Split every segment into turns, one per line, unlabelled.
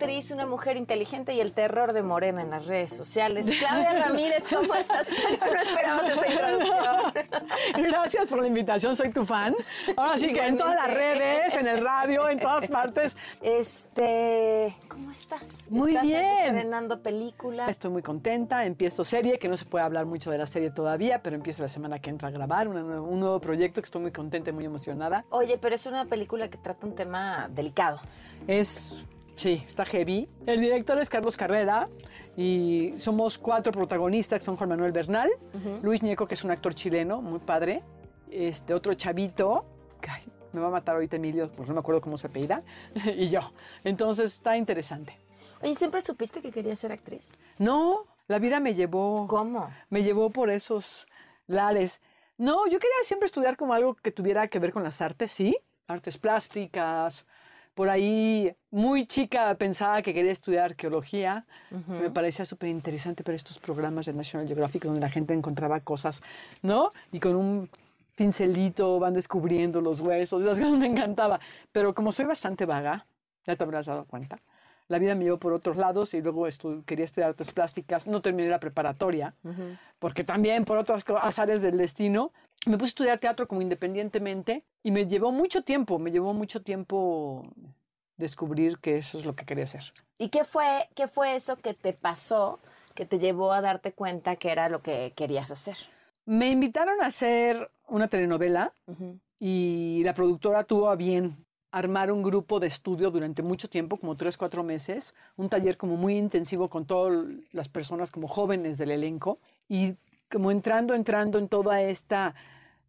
Actriz, una mujer inteligente y el terror de Morena en las redes sociales. Claudia Ramírez, ¿cómo estás? No esperamos esa introducción.
Gracias por la invitación, soy tu fan. Ahora sí que en todas las redes, en el radio, en todas partes.
Este, ¿cómo estás?
Muy
¿Estás
bien.
estrenando película.
Estoy muy contenta, empiezo serie, que no se puede hablar mucho de la serie todavía, pero empiezo la semana que entra a grabar una un nuevo proyecto que estoy muy contenta y muy emocionada.
Oye, pero es una película que trata un tema delicado.
Es, sí, está heavy. El director es Carlos Carrera y somos cuatro protagonistas, que son Juan Manuel Bernal, Luis Ñeco, que es un actor chileno, muy padre, este otro chavito, que, ay, me va a matar ahorita Emilio, pues no me acuerdo cómo se apellida, y yo. Entonces está interesante.
Oye, ¿siempre supiste que querías ser actriz?
No, la vida me llevó...
¿Cómo?
me llevó por esos lares. No, yo quería siempre estudiar como algo que tuviera que ver con las artes, sí, artes plásticas. Por ahí, muy chica, pensaba que quería estudiar arqueología. Me parecía súper interesante ver estos programas de National Geographic donde la gente encontraba cosas, ¿no? Y con un pincelito van descubriendo los huesos. Esas cosas me encantaba. Pero como soy bastante vaga, ya te habrás dado cuenta, la vida me llevó por otros lados y luego estu- quería estudiar artes plásticas. No terminé la preparatoria, porque también por otras co- azares del destino, me puse a estudiar teatro como independientemente y me llevó mucho tiempo, me llevó mucho tiempo descubrir que eso es lo que quería hacer.
¿Y qué fue, qué fue eso que te pasó que te llevó a darte cuenta que era lo que querías hacer?
Me invitaron a hacer una telenovela y la productora tuvo a bien armar un grupo de estudio durante mucho tiempo, como tres, cuatro meses, un taller como muy intensivo con todas las personas como jóvenes del elenco y como entrando, entrando en toda esta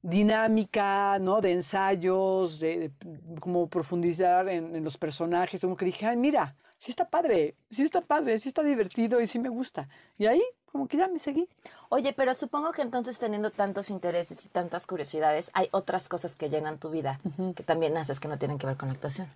dinámica, ¿no? De ensayos, de, de como profundizar en, en los personajes, como que dije, ay, mira, sí está padre, sí está padre, sí está divertido y sí me gusta. Y ahí como que ya me seguí.
Oye, pero supongo que entonces teniendo tantos intereses y tantas curiosidades, hay otras cosas que llenan tu vida que también haces que no tienen que ver con la actuación.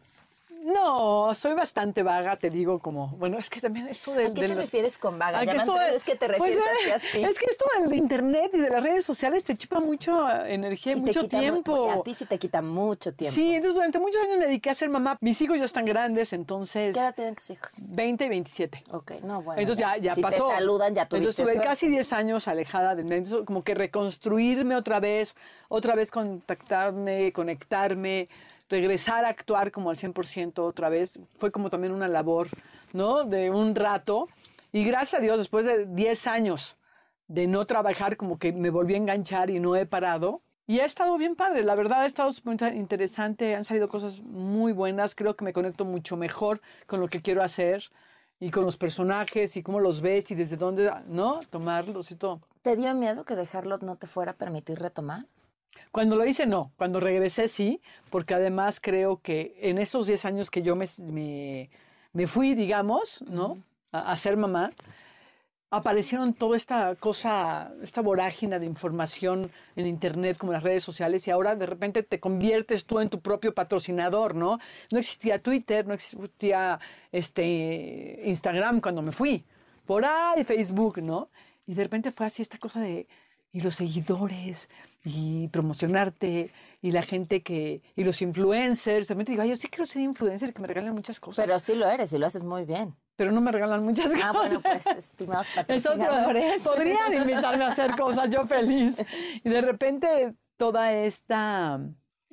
No, soy bastante vaga, te digo como, bueno, es que también esto de...
¿A qué
de
te
los-
refieres con vaga?
a
Ya
que esto
es que te
pues,
refieres
eh,
hacia ti.
Es que esto del de internet y de las redes sociales te chupa mucho energía y mucho tiempo.
A ti sí te quita mucho tiempo.
Sí, entonces durante muchos años me dediqué a ser mamá. Mis hijos ya están grandes, entonces
¿Qué edad tienen tus hijos?
20 y 27.
Ok, no, bueno.
Entonces ya, ya
si
pasó.
te saludan, ya tuviste
Entonces estuve
suerte.
casi 10 años alejada del medio. Entonces, como que reconstruirme otra vez, otra vez contactarme, conectarme, regresar a actuar como al 100% otra vez. Fue como también una labor, ¿no? De un rato. Y gracias a Dios, después de 10 años de no trabajar, como que me volví a enganchar y no he parado. Y ha estado bien padre, la verdad ha estado muy interesante, han salido cosas muy buenas, creo que me conecto mucho mejor con lo que quiero hacer y con los personajes y cómo los ves y desde dónde, ¿no? Tomarlos y todo.
¿Te dio miedo que dejarlo no te fuera a permitir retomar?
Cuando lo hice, no. Cuando regresé, sí, porque además creo que en esos 10 años que yo me, me, me fui, digamos, ¿no? A, a ser mamá, aparecieron toda esta cosa, esta vorágine de información en Internet, como las redes sociales, y ahora de repente te conviertes tú en tu propio patrocinador, ¿no? No existía Twitter, no existía este, Instagram cuando me fui. Por ahí Facebook, ¿no? Y de repente fue así esta cosa de y los seguidores y promocionarte y la gente que y los influencers. También te digo, "Ay, yo sí quiero ser influencer y que me regalen muchas cosas.
Pero sí lo eres y lo haces muy bien.
pero no me regalan muchas cosas.
Ah, bueno, pues, estimados patrocinadores.
podrían invitarme a hacer cosas, yo feliz. Y de repente toda esta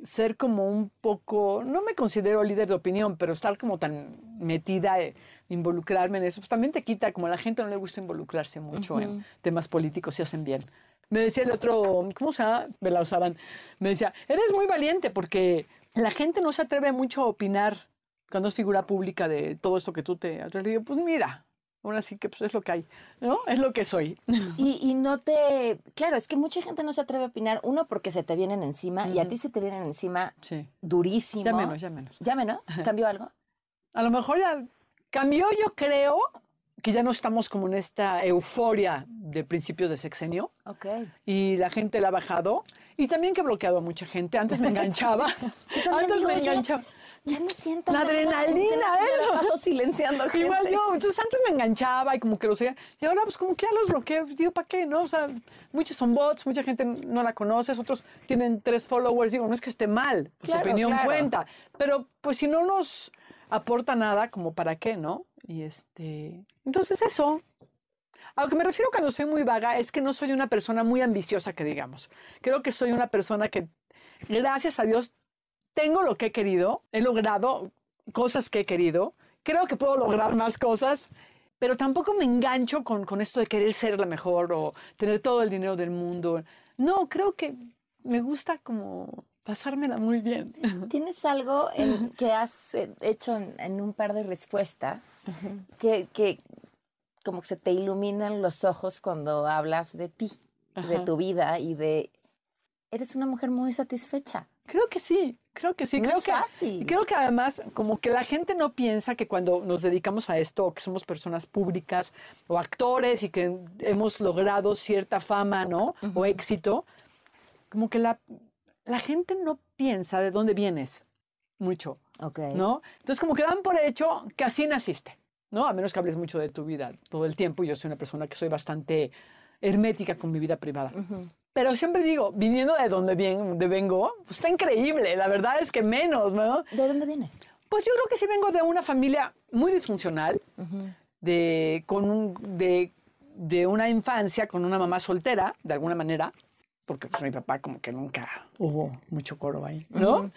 ser como un poco, no me considero líder de opinión, pero estar como tan metida, eh, involucrarme en eso, pues también te quita, como a la gente no le gusta involucrarse mucho en temas políticos, se hacen bien. Me decía el otro, ¿cómo se llama? Me la usaban. Me decía, eres muy valiente porque la gente no se atreve mucho a opinar cuando es figura pública de todo esto que tú te atreves. Y digo, pues mira, ahora sí que pues, es lo que hay, ¿no? Es lo que soy.
Y, y no te... Claro, es que mucha gente no se atreve a opinar. Uno, porque se te vienen encima. Y a ti se te vienen encima
Sí.
durísimo.
Ya menos, ya menos.
¿Ya menos? ¿Cambió algo?
A lo mejor ya cambió, yo creo, que ya no estamos como en esta euforia de principios de sexenio.
Ok.
y la gente la ha bajado. Y también que he bloqueado a mucha gente. Antes me enganchaba. Antes
digo,
me enganchaba.
Ya no siento
La adrenalina, ¿eh?
me paso silenciando gente.
Igual yo, entonces antes me enganchaba y como que lo seguía. Y ahora pues como que ya los bloqueo. Digo, ¿para qué? No, o sea, muchos son bots, mucha gente no la conoces, otros tienen tres followers. Digo, no es que esté mal, pues, su
Claro,
opinión
claro.
cuenta. Pero pues si no nos aporta nada, como para qué, ¿no? Y este, entonces eso. A lo que me refiero cuando soy muy vaga es que no soy una persona muy ambiciosa, que digamos. Creo que soy una persona que, gracias a Dios, tengo lo que he querido, he logrado cosas que he querido, creo que puedo lograr más cosas, pero tampoco me engancho con, con esto de querer ser la mejor o tener todo el dinero del mundo. No, creo que me gusta como pasármela muy bien.
¿Tienes algo en- que has eh, hecho en, en un par de respuestas que, que como que se te iluminan los ojos cuando hablas de ti, de tu vida y de... Eres una mujer muy satisfecha.
Creo que sí, creo que sí.
No
creo
es
que,
fácil.
Creo que además, como que la gente no piensa que cuando nos dedicamos a esto, o que somos personas públicas o actores y que hemos logrado cierta fama, ¿no? O éxito, como que la, la gente no piensa de dónde vienes mucho,
Ok.
¿no? Entonces, como que dan por hecho que así naciste, ¿no? A menos que hables mucho de tu vida todo el tiempo. Yo soy una persona que soy bastante hermética con mi vida privada. Pero siempre digo, viniendo de donde bien, de vengo, pues está increíble. La verdad es que menos, ¿no?
¿De dónde vienes?
Pues yo creo que sí vengo de una familia muy disfuncional, de, con un- de, de una infancia con una mamá soltera, de alguna manera, porque pues mi papá como que nunca hubo mucho coro ahí, ¿no?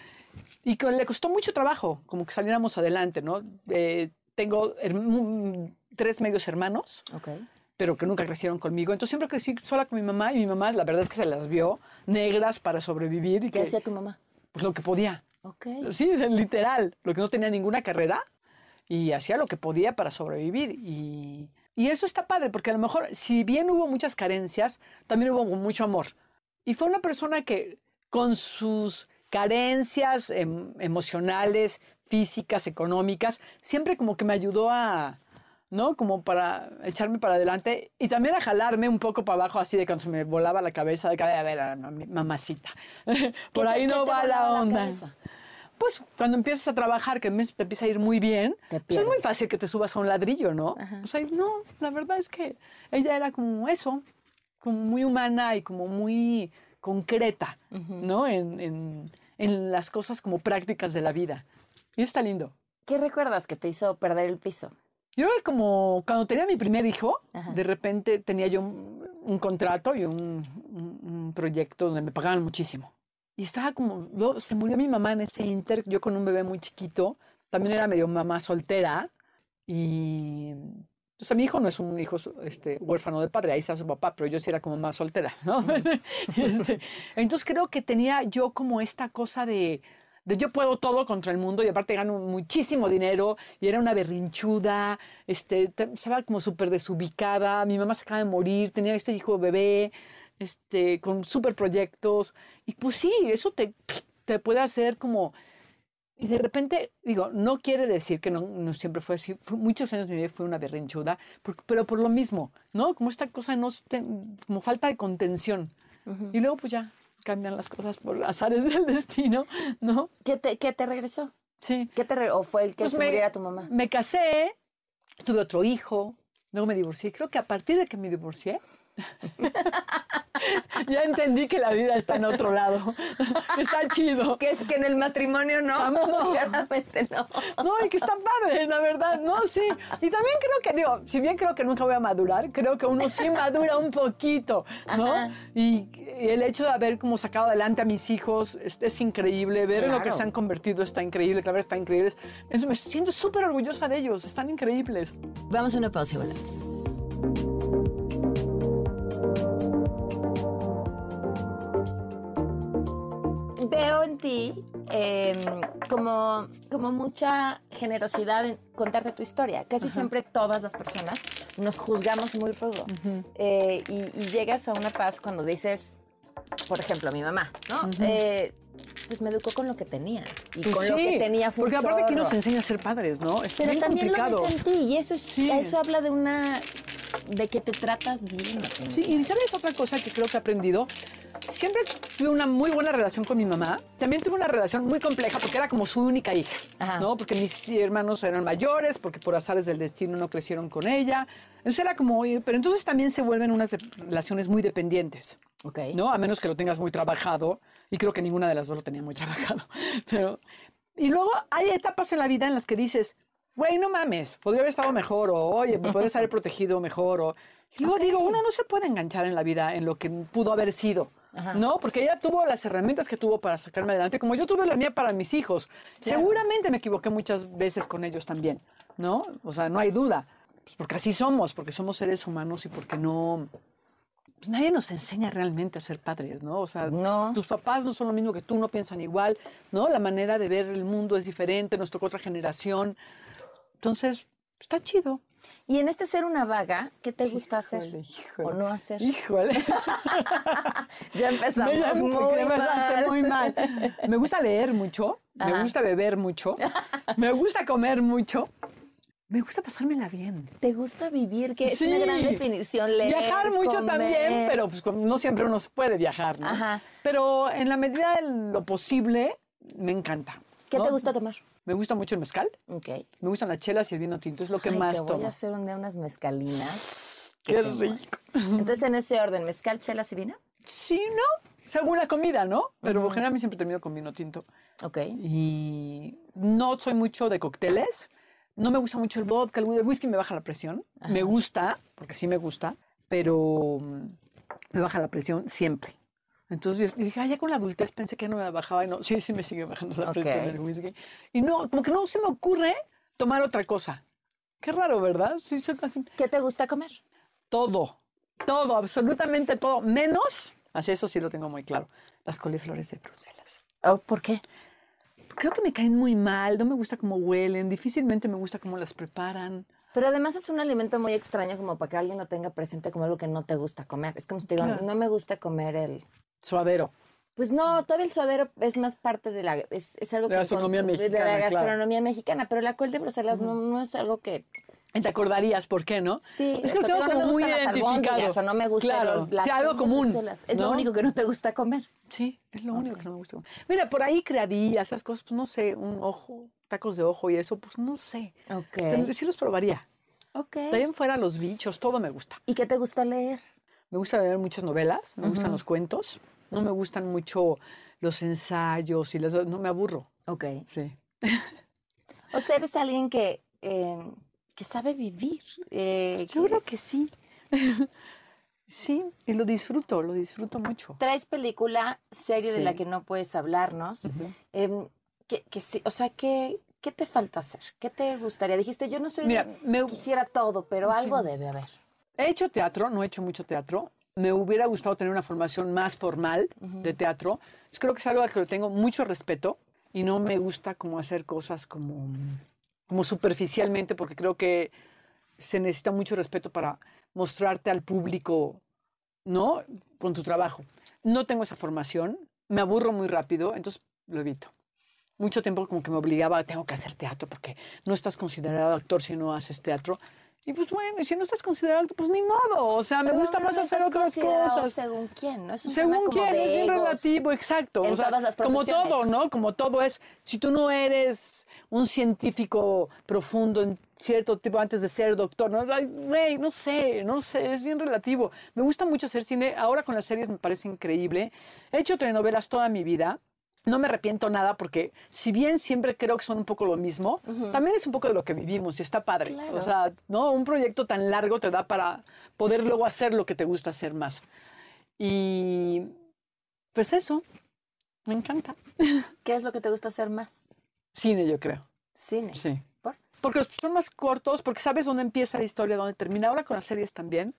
Y que le costó mucho trabajo, como que saliéramos adelante, ¿no? Eh, tengo herm- tres medios hermanos,
Ok.
pero que nunca crecieron conmigo. Entonces siempre crecí sola con mi mamá y mi mamá, la verdad es que se las vio negras para sobrevivir y
¿Qué
que,
hacía tu mamá?
pues lo que podía.
Ok.
Sí, literal, lo que no tenía ninguna carrera y hacía lo que podía para sobrevivir. Y, y eso está padre, porque a lo mejor, si bien hubo muchas carencias, también hubo mucho amor. Y fue una persona que con sus carencias em- emocionales, físicas, económicas, siempre como que me ayudó a, ¿no? Como para echarme para adelante y también a jalarme un poco para abajo, así de cuando se me volaba la cabeza, de que, a ver, a- mami- mamacita. Por
¿Qué
ahí
te-
no va la onda.
cabeza?
Pues cuando empiezas a trabajar, que te empieza a ir muy bien, pues es muy fácil que te subas a un ladrillo, ¿no?
Ajá.
O sea, no, la verdad es que ella era como eso, como muy humana y como muy concreta, ¿no? En, en- en las cosas como prácticas de la vida. Y está lindo.
¿Qué recuerdas que te hizo perder el piso?
Yo como cuando tenía mi primer hijo,
Ajá.
de repente tenía yo un, un contrato y un, un- un proyecto donde me pagaban muchísimo. Y estaba como, luego se murió mi mamá en ese inter, yo con un bebé muy chiquito, también era medio mamá soltera y... Sea, mi hijo no es un hijo este, huérfano de padre, ahí está su papá, pero yo sí era como más soltera, ¿no? Este, entonces creo que tenía yo como esta cosa de, de yo puedo todo contra el mundo y aparte gano muchísimo dinero y era una berrinchuda, este, te- estaba como súper desubicada, mi mamá se acaba de morir, tenía este hijo bebé, este, con súper proyectos y pues sí, eso te, te puede hacer como... Y de repente, digo, no quiere decir que no, no siempre fue así. Fue- muchos años de mi vida fue una berrinchuda, por- pero por lo mismo, ¿no? Como esta cosa, no, como falta de contención. Y luego pues ya cambian las cosas por azares del destino, ¿no?
¿Qué te, qué te regresó?
Sí.
¿Qué te ¿O fue el que
Pues
se
me-
muriera tu mamá?
Me casé, tuve otro hijo, luego me divorcié. Creo que a partir de que me divorcié, ya entendí que la vida está en otro lado. está chido.
Que es que en el matrimonio no.
No.
Claramente no.
No, y que está padre, la verdad, no, sí. Y también creo que, digo, si bien creo que nunca voy a madurar, creo que uno sí madura un poquito, ¿no? Y, y el hecho de haber como sacado adelante a mis hijos es, es increíble, ver en lo que
Claro.
se han convertido está increíble, claro, están increíbles. Es- me siento súper orgullosa de ellos, están increíbles.
Vamos a una pausa y volvemos. Eh, como, como mucha generosidad en contarte tu historia. Casi siempre todas las personas nos juzgamos muy rudo. Eh, y, y llegas a una paz cuando dices, por ejemplo, mi mamá, ¿no? Eh, pues me educó con lo que tenía. Y
Pues
con lo
sí,
que tenía fue
Porque aparte aquí nos enseña a ser padres, ¿no? Es
Pero
bien
también
complicado.
lo ves en ti y eso, es,
Sí.
eso habla de una... de que te tratas bien.
Sí, y ¿sabes otra cosa que creo que he aprendido? Siempre tuve una muy buena relación con mi mamá. También tuve una relación muy compleja porque era como su única hija,
Ajá.
¿no? Porque mis hermanos eran mayores, porque por azares del destino no crecieron con ella. Entonces era como, pero entonces también se vuelven unas relaciones muy dependientes,
Ok.
¿no? A menos que lo tengas muy trabajado. Y creo que ninguna de las dos lo tenía muy trabajado. Pero, y luego hay etapas en la vida en las que dices, güey, no mames, podría haber estado mejor, o oye, me podrías haber protegido mejor, o... Y luego digo, uno no se puede enganchar en la vida en lo que pudo haber sido,
Ajá.
¿no? Porque ella tuvo las herramientas que tuvo para sacarme adelante, como yo tuve la mía para mis hijos. Seguramente me equivoqué muchas veces con ellos también, ¿no? O sea, no hay duda. Pues porque así somos, porque somos seres humanos y porque no... Pues nadie nos enseña realmente a ser padres, ¿no? O sea,
No.
tus papás no son lo mismo que tú, no piensan igual, ¿no? La manera de ver el mundo es diferente, nos tocó otra generación. Entonces, está chido.
Y en este ser una vaga, ¿qué te gusta hacer
Híjole,
o no hacer?
Híjole.
Ya empezamos
Me-
muy mal.
muy mal. Me gusta leer mucho, me gusta beber mucho, me gusta comer mucho, me gusta pasármela bien.
¿Te gusta vivir? Que es una gran definición. Leer,
Viajar mucho
comer.
también, pero pues no siempre uno puede viajar, ¿no?
Ajá.
Pero en la medida de lo posible, me encanta.
¿Qué
¿no?
te gusta tomar?
Me gusta mucho el mezcal,
Ok.
me gustan las chelas y el vino tinto, es lo que
Ay,
más
te voy
tomo.
a hacer un día unas mezcalinas.
Qué rico.
Entonces, en ese orden, mezcal, chelas y vino.
Sí, ¿no? Según la comida, ¿no? Pero generalmente siempre termino con vino tinto.
Ok.
Y no soy mucho de cócteles. No me gusta mucho el vodka, el whisky me baja la presión. Me gusta, porque sí me gusta, pero mm, me baja la presión siempre. Entonces yo dije, ah, ya con la adultez pensé que no me bajaba. Y no, sí, sí me sigue bajando la presión el whisky. Y no, como que no se me ocurre tomar otra cosa. Qué raro, ¿verdad? Sí, soy casi
¿Qué te gusta comer?
todo, todo, absolutamente todo, menos, así eso sí lo tengo muy claro, las coliflores de Bruselas.
Oh, ¿Por qué?
Creo que me caen muy mal, no me gusta cómo huelen, difícilmente me gusta cómo las preparan.
Pero además es un alimento muy extraño como para que alguien lo tenga presente como algo que no te gusta comer. Es como si te digo,
Claro.
no me gusta comer el...
Suadero.
Pues no, todavía el suadero es más parte de la... Es, es algo
De la
que...
gastronomía
de- De
mexicana,
la
claro.
gastronomía mexicana, pero la col de Bruselas no, no es algo que...
Te acordarías por qué, ¿no?
Sí,
es que lo tengo
no
como
me
muy
las
identificado.
o no me gusta
Claro,
la
sí, algo común.
Es lo único que no te gusta comer.
Sí, es lo único que no me gusta. Mira, por ahí creadillas, esas cosas, pues no sé, un ojo, tacos de ojo y eso, pues no sé.
Ok.
Pero sí los probaría.
Ok.
De ahí en fuera los bichos, todo me gusta.
¿Y qué te gusta leer?
Me gusta leer muchas novelas, me gustan los cuentos, no me gustan mucho los ensayos y las... No me aburro,
Ok.
sí.
O sea, eres alguien que, eh, que sabe vivir. eh,
Yo
que-
creo que sí. sí, y lo disfruto, lo disfruto mucho.
traes película, serie de la
Sí.
que no puedes hablarnos. em, que, que sí, o sea, ¿qué, ¿qué te falta hacer? ¿Qué te gustaría? Dijiste, yo no soy
Mira, me-
quisiera todo, pero
Sí.
algo debe haber.
He hecho teatro, no he hecho mucho teatro. Me hubiera gustado tener una formación más formal de teatro. Creo que es algo a lo que le tengo mucho respeto y no me gusta como hacer cosas como, como superficialmente porque creo que se necesita mucho respeto para mostrarte al público, ¿no? Con tu trabajo. No tengo esa formación, me aburro muy rápido, entonces lo evito. Mucho tiempo como que me obligaba, tengo que hacer teatro porque no estás considerado actor si no haces teatro. Y pues bueno, y si no estás considerado pues ni modo. O sea, me
Pero
gusta
no
más hacer otras cosas.
Según quién, ¿no? Es un tema
Según
como
quién,
de
es bien relativo, exacto.
en
o sea,
todas las
como todo. ¿no? Como todo es, si tú no eres un científico profundo en cierto tipo antes de ser doctor, no, Ay, güey, no sé, no sé, es bien relativo. Me gusta mucho hacer cine, ahora con las series me parece increíble. He hecho telenovelas toda mi vida. No me arrepiento nada porque si bien siempre creo que son un poco lo mismo, también es un poco de lo que vivimos y está padre.
Claro.
O sea, ¿no? Un proyecto tan largo te da para poder luego hacer lo que te gusta hacer más. Y pues eso, me encanta.
¿Qué es lo que te gusta hacer más?
Cine, yo creo.
Cine.
Sí.
¿Por?
Porque son más cortos, porque sabes dónde empieza la historia, dónde termina. Ahora con las series también.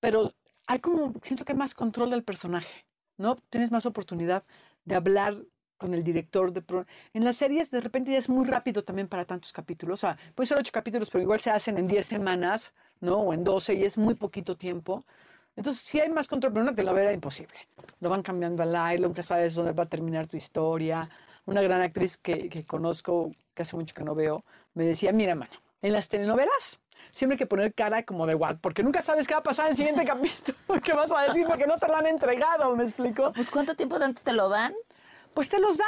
Pero hay como, siento que hay más control del personaje, ¿no? Tienes más oportunidad de hablar con el director de pro- en las series de repente ya es muy rápido también para tantos capítulos, o sea, puede ser ocho capítulos, pero igual se hacen en 10 semanas, ¿no? O en 12 y es muy poquito tiempo. Entonces, sí hay más control, pero una telenovela imposible. Lo van cambiando al aire, nunca sabes dónde va a terminar tu historia. Una gran actriz que, que conozco, que hace mucho que no veo, me decía, mira, mano, en las telenovelas siempre hay que poner cara como de what, porque nunca sabes qué va a pasar en el siguiente capítulo, qué vas a decir, porque no te lo han entregado, ¿me explico?
Pues ¿cuánto tiempo de antes te lo dan?
Pues te los dan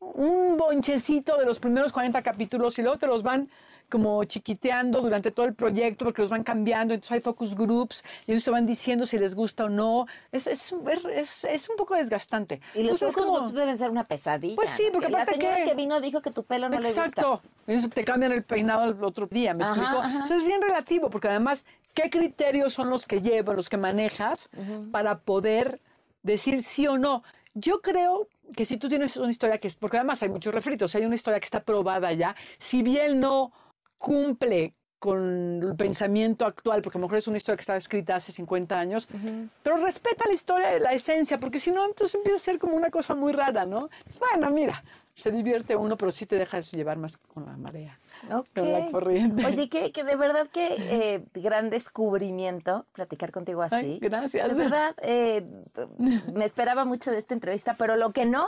un bonchecito de los primeros 40 capítulos y luego te los van como chiquiteando durante todo el proyecto porque los van cambiando, entonces hay focus groups y ellos te van diciendo si les gusta o no. Es, es, es, es un poco desgastante.
Y los
Entonces, es
focus
como-
groups deben ser una pesadilla.
Pues sí,
¿no?
porque
Que la
aparte
señora
que-
que vino dijo que tu pelo no le
Exacto.
gusta.
Eso te cambian el peinado el otro día, ¿me
Ajá,
explico?
ajá.
Eso es bien relativo, porque además, ¿qué criterios son los que llevas, los que manejas para poder decir sí o no? Yo creo que si tú tienes una historia que es, porque además hay muchos refritos, hay una historia que está probada ya, si bien no cumple con el pensamiento actual, porque a lo mejor es una historia que estaba escrita hace 50 años, pero respeta la historia, la esencia, porque si no, entonces empieza a ser como una cosa muy rara, ¿no? Bueno, mira, se divierte uno, pero sí te dejas llevar más con la marea,
Ok.
con la corriente.
Oye, que, que de verdad que eh, gran descubrimiento platicar contigo así.
Ay, gracias.
De verdad, eh, me esperaba mucho de esta entrevista, pero lo que no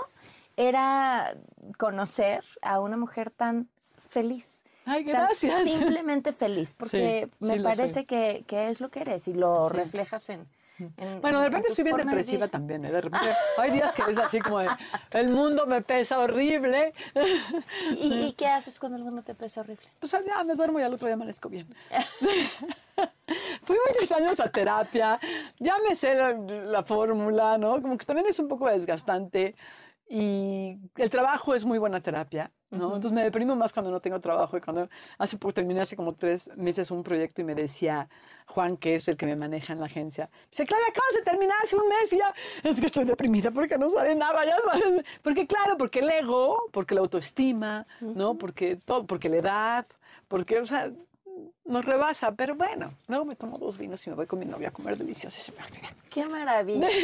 era conocer a una mujer tan feliz.
Ay,
tan
gracias.
simplemente feliz, porque
Sí,
me
sí
parece que, que es lo que eres y lo
Sí.
reflejas en, en-
Bueno, de
en
repente soy bien
de
depresiva
vida.
también, ¿eh? De repente hay días que es así como de, el mundo me pesa horrible.
¿Y, y qué haces cuando el mundo te pesa horrible?
Pues ya me duermo y al otro día amanezco bien. Fui muchos años a terapia, ya me sé la, la fórmula, ¿no? Como que también es un poco desgastante y el trabajo es muy buena terapia, ¿no? Entonces me deprimo más cuando no tengo trabajo y cuando hace poco terminé hace como tres meses un proyecto y me decía Juan, que es el que me maneja en la agencia, dice, Claudia, acabas de terminar hace un mes y ya, es que estoy deprimida porque no sale nada, ya sabes. Porque claro, porque el ego, porque la autoestima, ¿no? Porque todo, porque la edad, porque, o sea, nos rebasa, pero bueno, luego me tomo dos vinos y me voy con mi novia a comer delicioso y se me olvida.
¡Qué maravilla!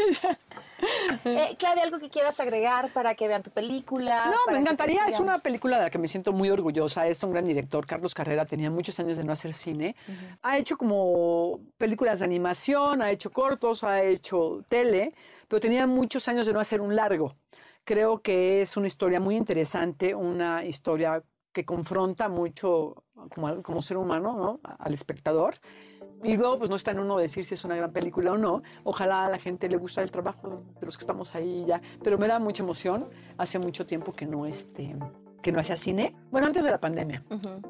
Eh, Claudia, ¿algo que quieras agregar para que vean tu película?
No, me encantaría. Es una película de la que me siento muy orgullosa. Es un gran director, Carlos Carrera. Tenía muchos años de no hacer cine. Ha hecho como películas de animación, ha hecho cortos, ha hecho tele, pero tenía muchos años de no hacer un largo. Creo que es una historia muy interesante, una historia que confronta mucho como, como ser humano ¿no? al espectador. Y luego, pues no está en uno decir si es una gran película o no. Ojalá a la gente le guste el trabajo de los que estamos ahí ya. Pero me da mucha emoción. Hace mucho tiempo que no, este, que no hacía cine. Bueno, antes de la pandemia.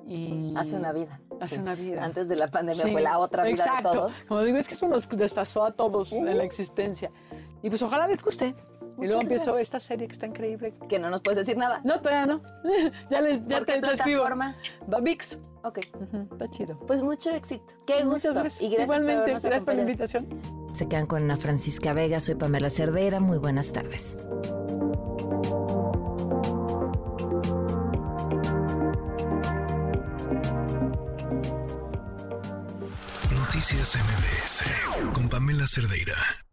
y
Hace una vida.
Hace una vida.
Antes de la pandemia
Sí,
fue la otra vida
exacto.
de todos.
Como digo, es que eso nos desfasó a todos en la existencia. Y pues ojalá les guste. Y luego empiezo
gracias.
esta serie que está increíble.
Que no nos puedes decir nada.
No, todavía no. ya les, ya
¿Por
te,
qué
te escribo.
plataforma?
Va VIX.
Ok.
Está chido.
Pues mucho éxito. Qué gusto.
Gracias.
Y gracias por
Igualmente,
habernos
gracias por la invitación.
Se quedan con Ana Francisca Vega, soy Pamela Cerdeira, muy buenas tardes.
Noticias MBS con Pamela Cerdeira.